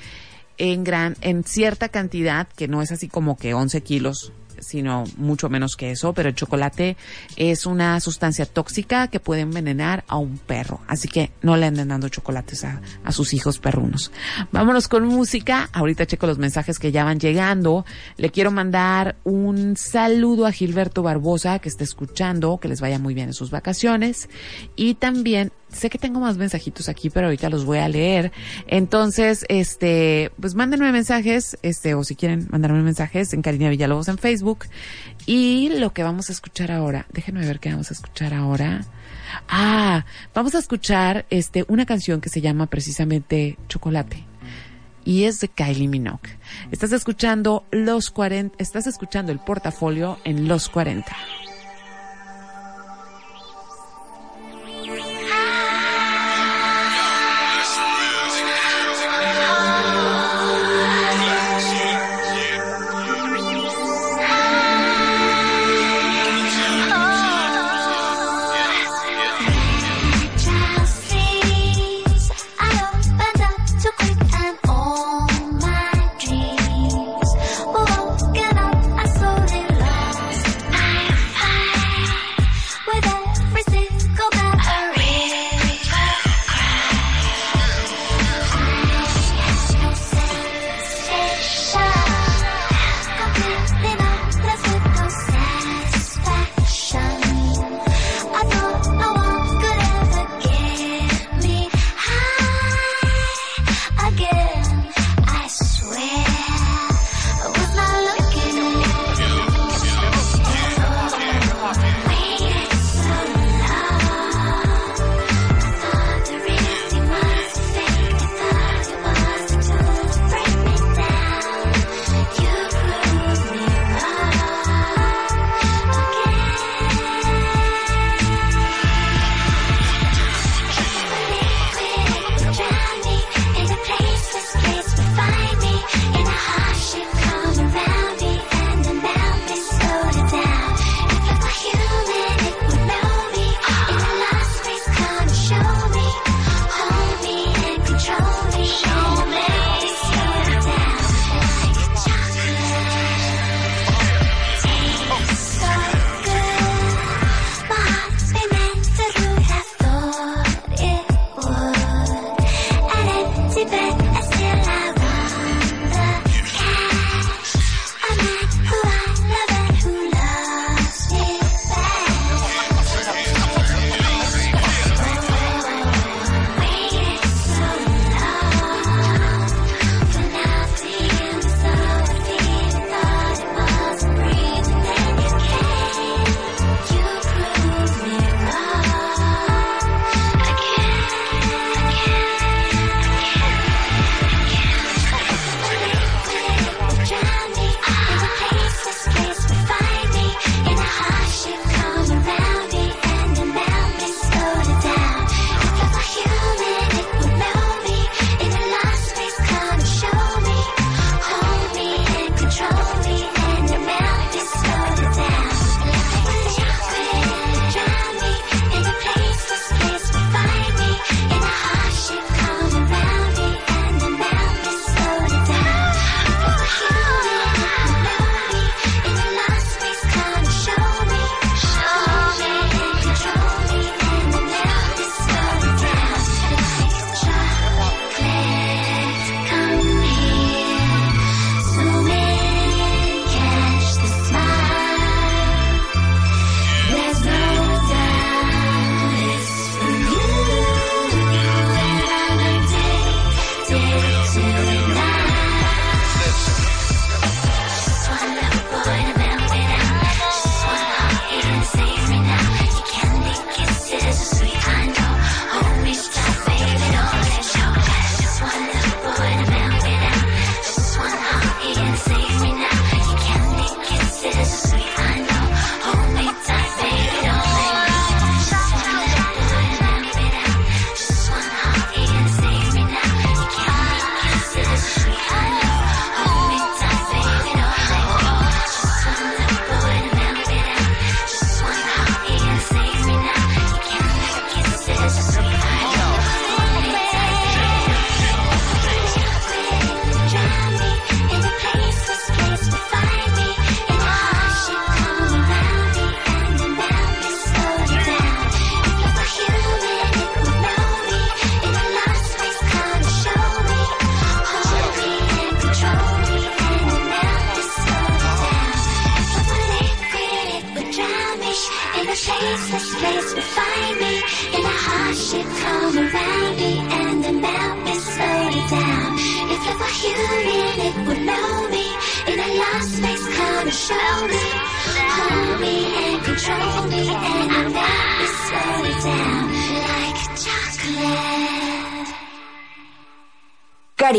en gran, en cierta cantidad, que no es así como que 11 kilos, sino mucho menos que eso, pero el chocolate es una sustancia tóxica que puede envenenar a un perro. Así que no le anden dando chocolates a, a sus hijos perrunos. Vámonos con música. Ahorita checo los mensajes que ya van llegando. Le quiero mandar un saludo a Gilberto Barbosa, que está escuchando, que les vaya muy bien en sus vacaciones. Y también sé que tengo más mensajitos aquí, pero ahorita los voy a leer. Entonces, este, pues mándenme mensajes, este, o si quieren mandarme mensajes en Karina Villalobos en Facebook. Y lo que vamos a escuchar ahora, déjenme ver qué vamos a escuchar ahora. Ah, vamos a escuchar, este, una canción que se llama precisamente Chocolate. Y es de Kylie Minogue. Estás escuchando los 40, estás escuchando el portafolio en los 40.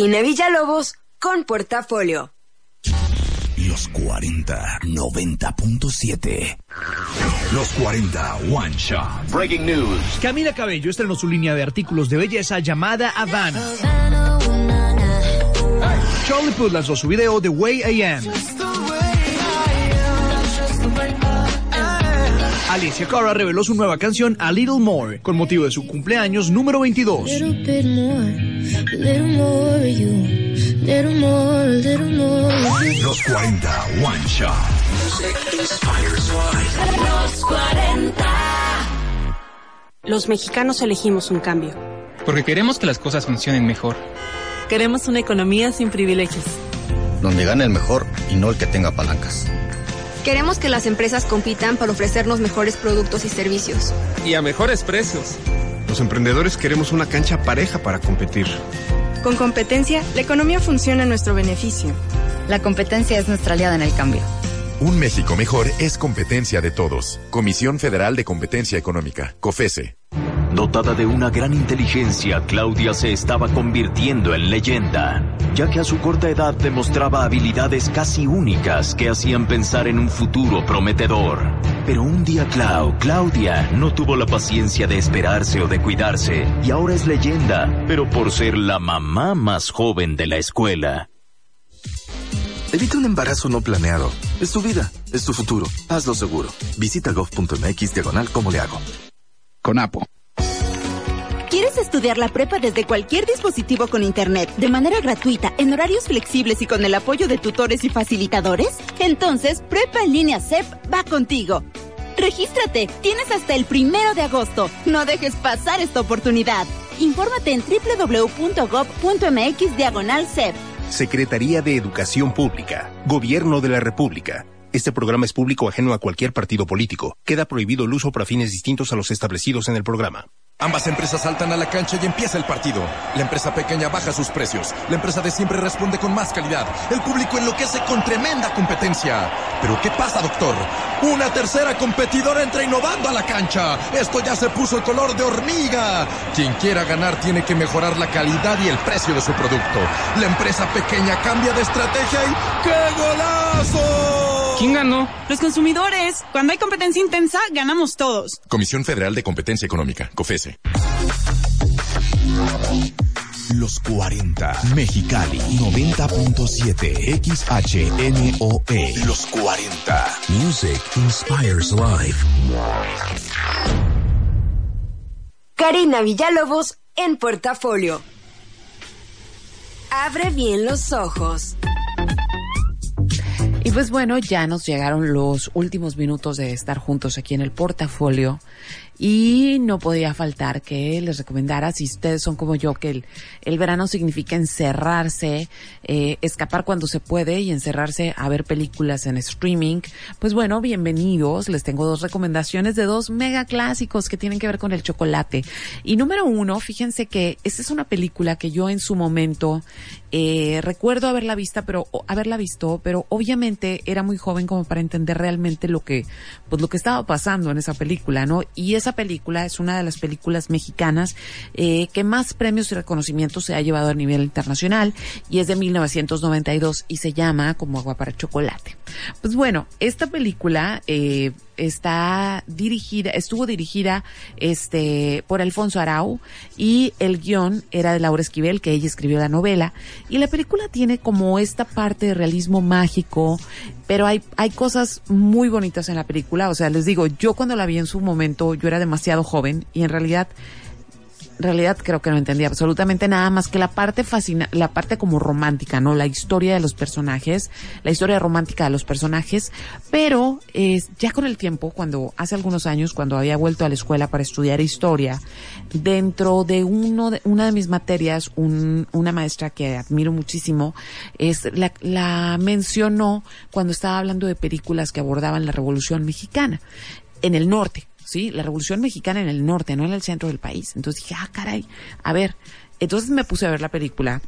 Karina Villalobos con Portafolio. Los 40 90.7. Los 40 One Shot. Breaking news. Camila Cabello estrenó su línea de artículos de belleza llamada Havana. Charlie Puth lanzó su video The Way I Am. Alicia Cara reveló su nueva canción A Little More con motivo de su cumpleaños número 22. Little bit more, little more of you, little more, little more of you. Los 40 One Shot. Los 40. Los mexicanos elegimos un cambio. Porque queremos que las cosas funcionen mejor. Queremos una economía sin privilegios. Donde gane el mejor y no el que tenga palancas. Queremos que las empresas compitan para ofrecernos mejores productos y servicios. Y a mejores precios. Los emprendedores queremos una cancha pareja para competir. Con competencia, la economía funciona a nuestro beneficio. La competencia es nuestra aliada en el cambio. Un México mejor es competencia de todos. Comisión Federal de Competencia Económica, COFESE. Dotada de una gran inteligencia, Claudia se estaba convirtiendo en leyenda, ya que a su corta edad demostraba habilidades casi únicas que hacían pensar en un futuro prometedor. Pero un día Clau, Claudia, no tuvo la paciencia de esperarse o de cuidarse, y ahora es leyenda, pero por ser la mamá más joven de la escuela. Evita un embarazo no planeado. Es tu vida, es tu futuro. Hazlo seguro. Visita gov.mx diagonal como le hago. Con Apo. ¿Quieres estudiar la prepa desde cualquier dispositivo con internet, de manera gratuita, en horarios flexibles y con el apoyo de tutores y facilitadores? Entonces, Prepa en línea CEP va contigo. Regístrate, tienes hasta el primero de agosto. No dejes pasar esta oportunidad. Infórmate en www.gov.mx. Secretaría de Educación Pública, Gobierno de la República. Este programa es público ajeno a cualquier partido político. Queda prohibido el uso para fines distintos a los establecidos en el programa. Ambas empresas saltan a la cancha y empieza el partido. La empresa pequeña baja sus precios. La empresa de siempre responde con más calidad. El público enloquece con tremenda competencia. Pero ¿qué pasa, doctor? Una tercera competidora entra innovando a la cancha. Esto ya se puso el color de hormiga. Quien quiera ganar tiene que mejorar la calidad y el precio de su producto. La empresa pequeña cambia de estrategia y ¡qué golazo! ¿Quién ganó? Los consumidores. Cuando hay competencia intensa, ganamos todos. Comisión Federal de Competencia Económica, COFESE. Los 40 Mexicali 90.7 XHNOE Los 40 Music Inspires Life Karina Villalobos en Portafolio. Abre bien los ojos. Y pues bueno, ya nos llegaron los últimos minutos de estar juntos aquí en el portafolio y no podía faltar que les recomendara, si ustedes son como yo, que el, el verano significa encerrarse, eh, escapar cuando se puede y encerrarse a ver películas en streaming, pues bueno, bienvenidos. Les tengo dos recomendaciones de dos mega clásicos que tienen que ver con el chocolate. Y número uno, fíjense que esta es una película que yo en su momento eh, recuerdo haberla vista, pero haberla visto, pero obviamente era muy joven como para entender realmente lo que, pues lo que estaba pasando en esa película, ¿no? Y esa película es una de las películas mexicanas eh, que más premios y reconocimientos se ha llevado a nivel internacional y es de 1992 y se llama Como agua para chocolate. Pues bueno, esta película eh, está dirigida, estuvo dirigida este por Alfonso Arau y el guion era de Laura Esquivel, que ella escribió la novela. Y la película tiene como esta parte de realismo mágico, pero hay, hay cosas muy bonitas en la película. O sea, les digo, yo cuando la vi en su momento, yo era demasiado joven y en realidad en realidad creo que no entendía absolutamente nada más que la parte fascina, la parte como romántica, ¿no? La historia de los personajes, la historia romántica de los personajes, pero eh, ya con el tiempo, cuando hace algunos años, cuando había vuelto a la escuela para estudiar historia, dentro de uno de, una de mis materias, un- una maestra que admiro muchísimo, es la, la mencionó cuando estaba hablando de películas que abordaban la Revolución Mexicana en el norte. ¿Sí? La Revolución Mexicana en el norte, no en el centro del país. Entonces dije, ah, caray, a ver. Entonces me puse a ver la película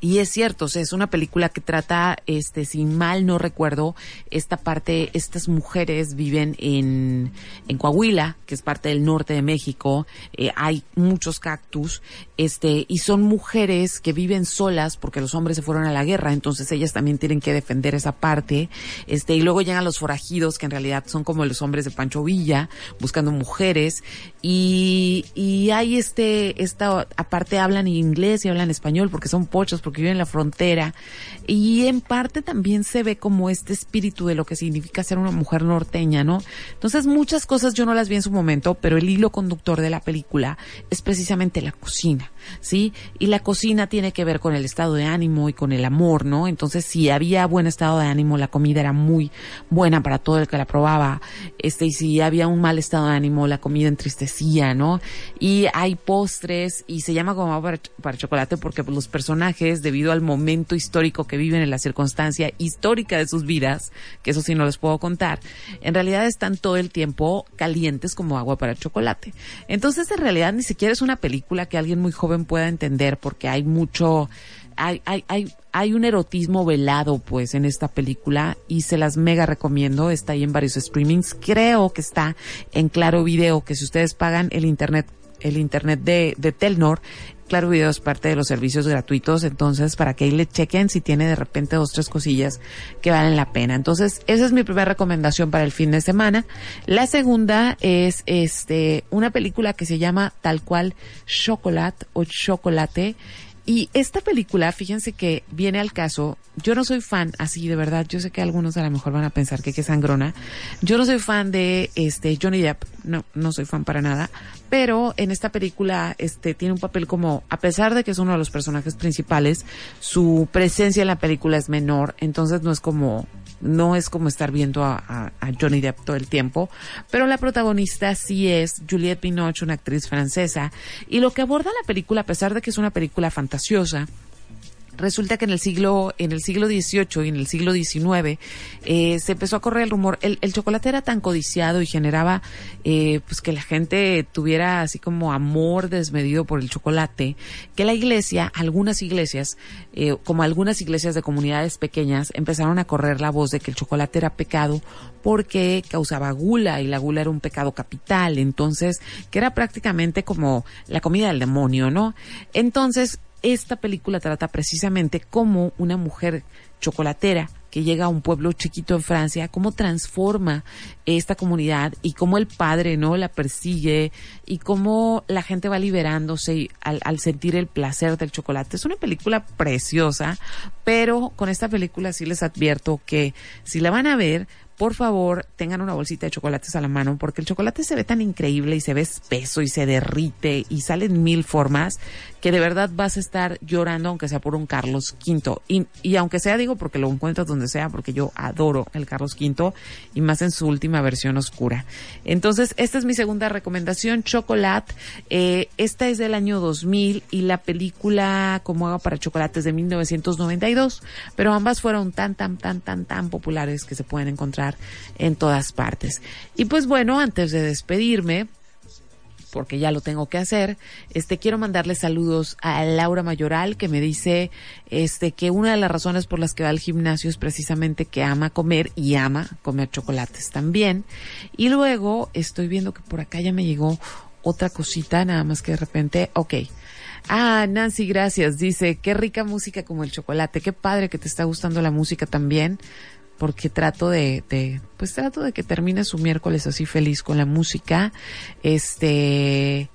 Y es cierto, o sea, es una película que trata, este, si mal no recuerdo, esta parte, estas mujeres viven en, en Coahuila, que es parte del norte de México, eh, hay muchos cactus, este, y son mujeres que viven solas porque los hombres se fueron a la guerra, entonces ellas también tienen que defender esa parte, este, y luego llegan los forajidos, que en realidad son como los hombres de Pancho Villa, buscando mujeres, y, y hay este, esta, aparte hablan inglés y hablan español porque son pochos, porque viven en la frontera, y en parte también se ve como este espíritu de lo que significa ser una mujer norteña, ¿no? Entonces muchas cosas yo no las vi en su momento, pero el hilo conductor de la película es precisamente la cocina, ¿sí? Y la cocina tiene que ver con el estado de ánimo y con el amor, ¿no? Entonces si había buen estado de ánimo, la comida era muy buena para todo el que la probaba, este, y si había un mal estado de ánimo, la comida entristecía, ¿no? Y hay postres y se llama como para chocolate porque pues, los personajes, debido al momento histórico que viven en la circunstancia histórica de sus vidas, que eso sí no les puedo contar, en realidad están todo el tiempo calientes como agua para chocolate. Entonces, en realidad ni siquiera es una película que alguien muy joven pueda entender porque hay mucho, hay, hay, hay, un erotismo velado pues en esta película y se las mega recomiendo, está ahí en varios streamings, creo que está en Claro Video, que si ustedes pagan el internet, el internet de, de Telnor, Claro Video es parte de los servicios gratuitos, entonces para que ahí le chequen si tiene de repente dos, tres cosillas que valen la pena. Entonces, esa es mi primera recomendación para el fin de semana. La segunda es este, una película que se llama tal cual Chocolate o Chocolate. Y esta película, fíjense que viene al caso, yo no soy fan, así de verdad, yo sé que algunos a lo mejor van a pensar que qué sangrona. Yo no soy fan de este Johnny Depp, no, no soy fan para nada, pero en esta película este tiene un papel como, a pesar de que es uno de los personajes principales, su presencia en la película es menor, entonces no es como no es como estar viendo a, Johnny Depp todo el tiempo, pero la protagonista sí es Juliette Binoche, una actriz francesa, y lo que aborda la película, a pesar de que es una película fantasiosa, resulta que en el siglo en el siglo XVIII y en el siglo XIX eh, se empezó a correr el rumor el, el, chocolate era tan codiciado y generaba eh, pues que la gente tuviera así como amor desmedido por el chocolate que la iglesia algunas iglesias eh, como algunas iglesias de comunidades pequeñas empezaron a correr la voz de que el chocolate era pecado porque causaba gula y la gula era un pecado capital. Entonces que era prácticamente como la comida del demonio no entonces esta película trata precisamente cómo una mujer chocolatera que llega a un pueblo chiquito en Francia, cómo transforma esta comunidad y cómo el padre no la persigue y cómo la gente va liberándose al, al, sentir el placer del chocolate. Es una película preciosa, pero con esta película sí les advierto que si la van a ver, por favor, tengan una bolsita de chocolates a la mano, porque el chocolate se ve tan increíble y se ve espeso y se derrite y sale en mil formas que de verdad vas a estar llorando aunque sea por un Carlos V. Y, y aunque sea, digo, porque lo encuentras donde sea, porque yo adoro el Carlos V y más en su última versión oscura. Entonces, esta es mi segunda recomendación, Chocolate. Eh, esta es del año 2000 y la película Como hago para chocolates de 1992, pero ambas fueron tan, tan, tan, tan, tan populares que se pueden encontrar en todas partes. Y pues bueno, antes de despedirme, porque ya lo tengo que hacer. Este quiero mandarle saludos a Laura Mayoral que me dice este que una de las razones por las que va al gimnasio es precisamente que ama comer y ama comer chocolates también. Y luego estoy viendo que por acá ya me llegó otra cosita, nada más que de repente, ok. Ah, Nancy, gracias. Dice, qué rica música como el chocolate. Qué padre que te está gustando la música también porque trato de, pues trato de que termine su miércoles así feliz con la música. Este,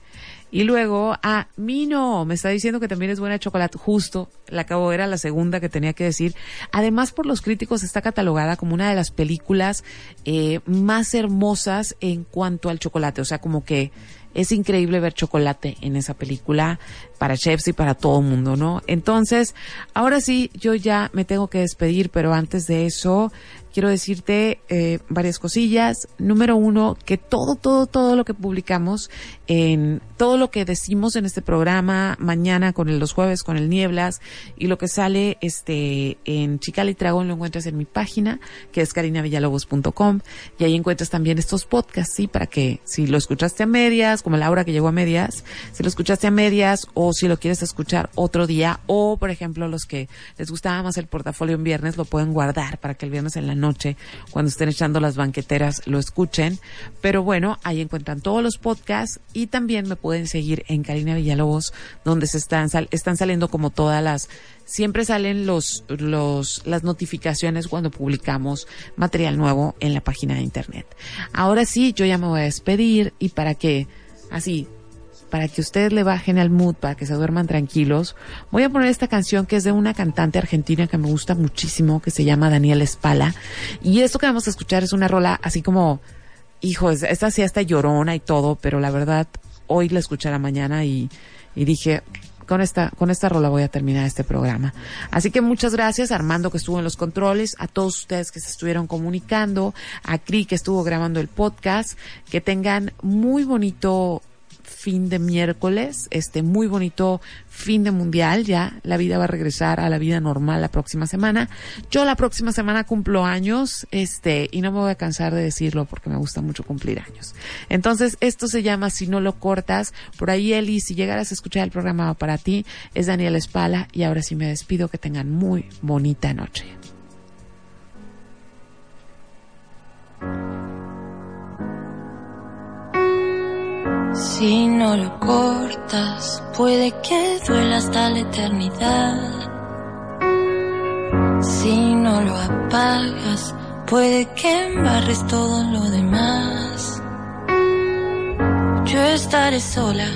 y luego, ah, Mino, me está diciendo que también es buena chocolate. Justo, la acabo, era la segunda que tenía que decir. Además, por los críticos está catalogada como una de las películas eh, más hermosas en cuanto al chocolate. O sea, como que es increíble ver chocolate en esa película para chefs y para todo el mundo, ¿no? Entonces, ahora sí, yo ya me tengo que despedir, pero antes de eso, quiero decirte eh, varias cosillas. Número uno, que todo, todo, todo lo que publicamos, en todo lo que decimos en este programa, mañana con el, los jueves con el Nieblas, y lo que sale este en Chical y Dragón lo encuentras en mi página, que es carinavillalobos.com, y ahí encuentras también estos podcasts, sí, para que si lo escuchaste a medias, como Laura que llegó a medias, si lo escuchaste a medias o si lo quieres escuchar otro día o, por ejemplo, los que les gustaba más el portafolio en viernes lo pueden guardar para que el viernes en la noche, cuando estén echando las banqueteras, lo escuchen. Pero bueno, ahí encuentran todos los podcasts y también me pueden seguir en Karina Villalobos, donde se están, sal- están saliendo como todas las siempre salen los, los, las notificaciones cuando publicamos material nuevo en la página de internet. Ahora sí, yo ya me voy a despedir y para que, así, para que ustedes le bajen al mood, para que se duerman tranquilos, voy a poner esta canción que es de una cantante argentina que me gusta muchísimo, que se llama Daniela Espala. Y esto que vamos a escuchar es una rola así como, hijo, es- esta sí hasta llorona y todo, pero la verdad, hoy la escuché la mañana y, y dije, con esta, con esta rola voy a terminar este programa. Así que muchas gracias a Armando que estuvo en los controles, a todos ustedes que se estuvieron comunicando, a Cri que estuvo grabando el podcast, que tengan muy bonito fin de miércoles, este muy bonito fin de mundial, ya la vida va a regresar a la vida normal la próxima semana. Yo la próxima semana cumplo años, este, y no me voy a cansar de decirlo porque me gusta mucho cumplir años. Entonces, esto se llama Si no lo cortas, por ahí Eli, si llegaras a escuchar el programa para ti, es Daniel Espala, y ahora sí me despido, que tengan muy bonita noche. Si no lo cortas, puede que duela hasta la eternidad. Si no lo apagas, puede que embarres todo lo demás. Yo estaré sola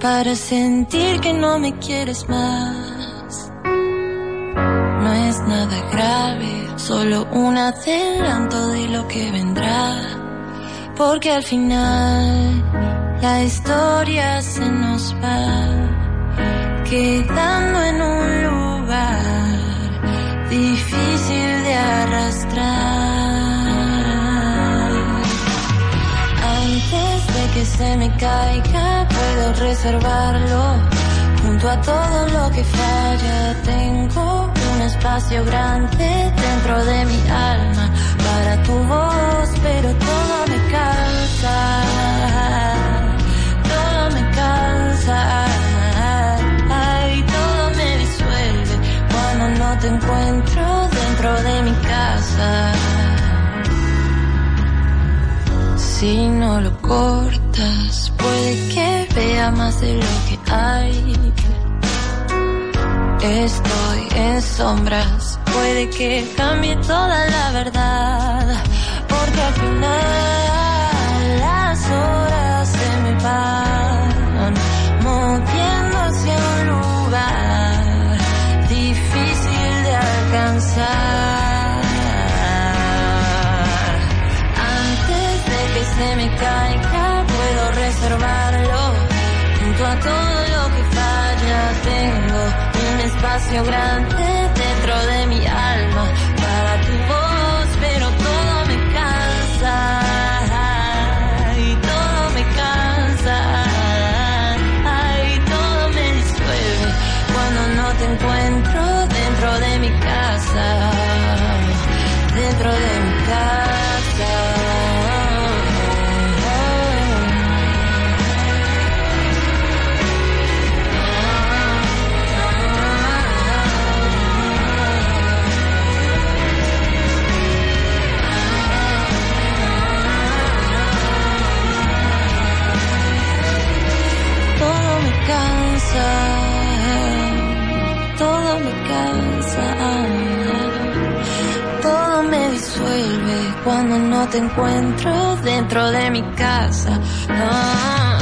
para sentir que no me quieres más. No es nada grave, solo un adelanto de lo que vendrá. Porque al final la historia se nos va quedando en un lugar difícil de arrastrar. Antes de que se me caiga, puedo reservarlo. Junto a todo lo que falla, tengo un espacio grande dentro de mi alma para tu voz, pero todo me cansa. Todo me cansa. Ay, todo me disuelve cuando no te encuentro dentro de mi casa. Si no lo cortas, puede que vea más de lo que hay. Estoy en sombras, puede que cambie toda la verdad. Porque al final las horas se me van moviendo hacia un lugar difícil de alcanzar. Antes de que se me caiga, puedo reservarlo. Junto a todo lo que falla, tengo un espacio grande te encuentro dentro de mi casa. Ah,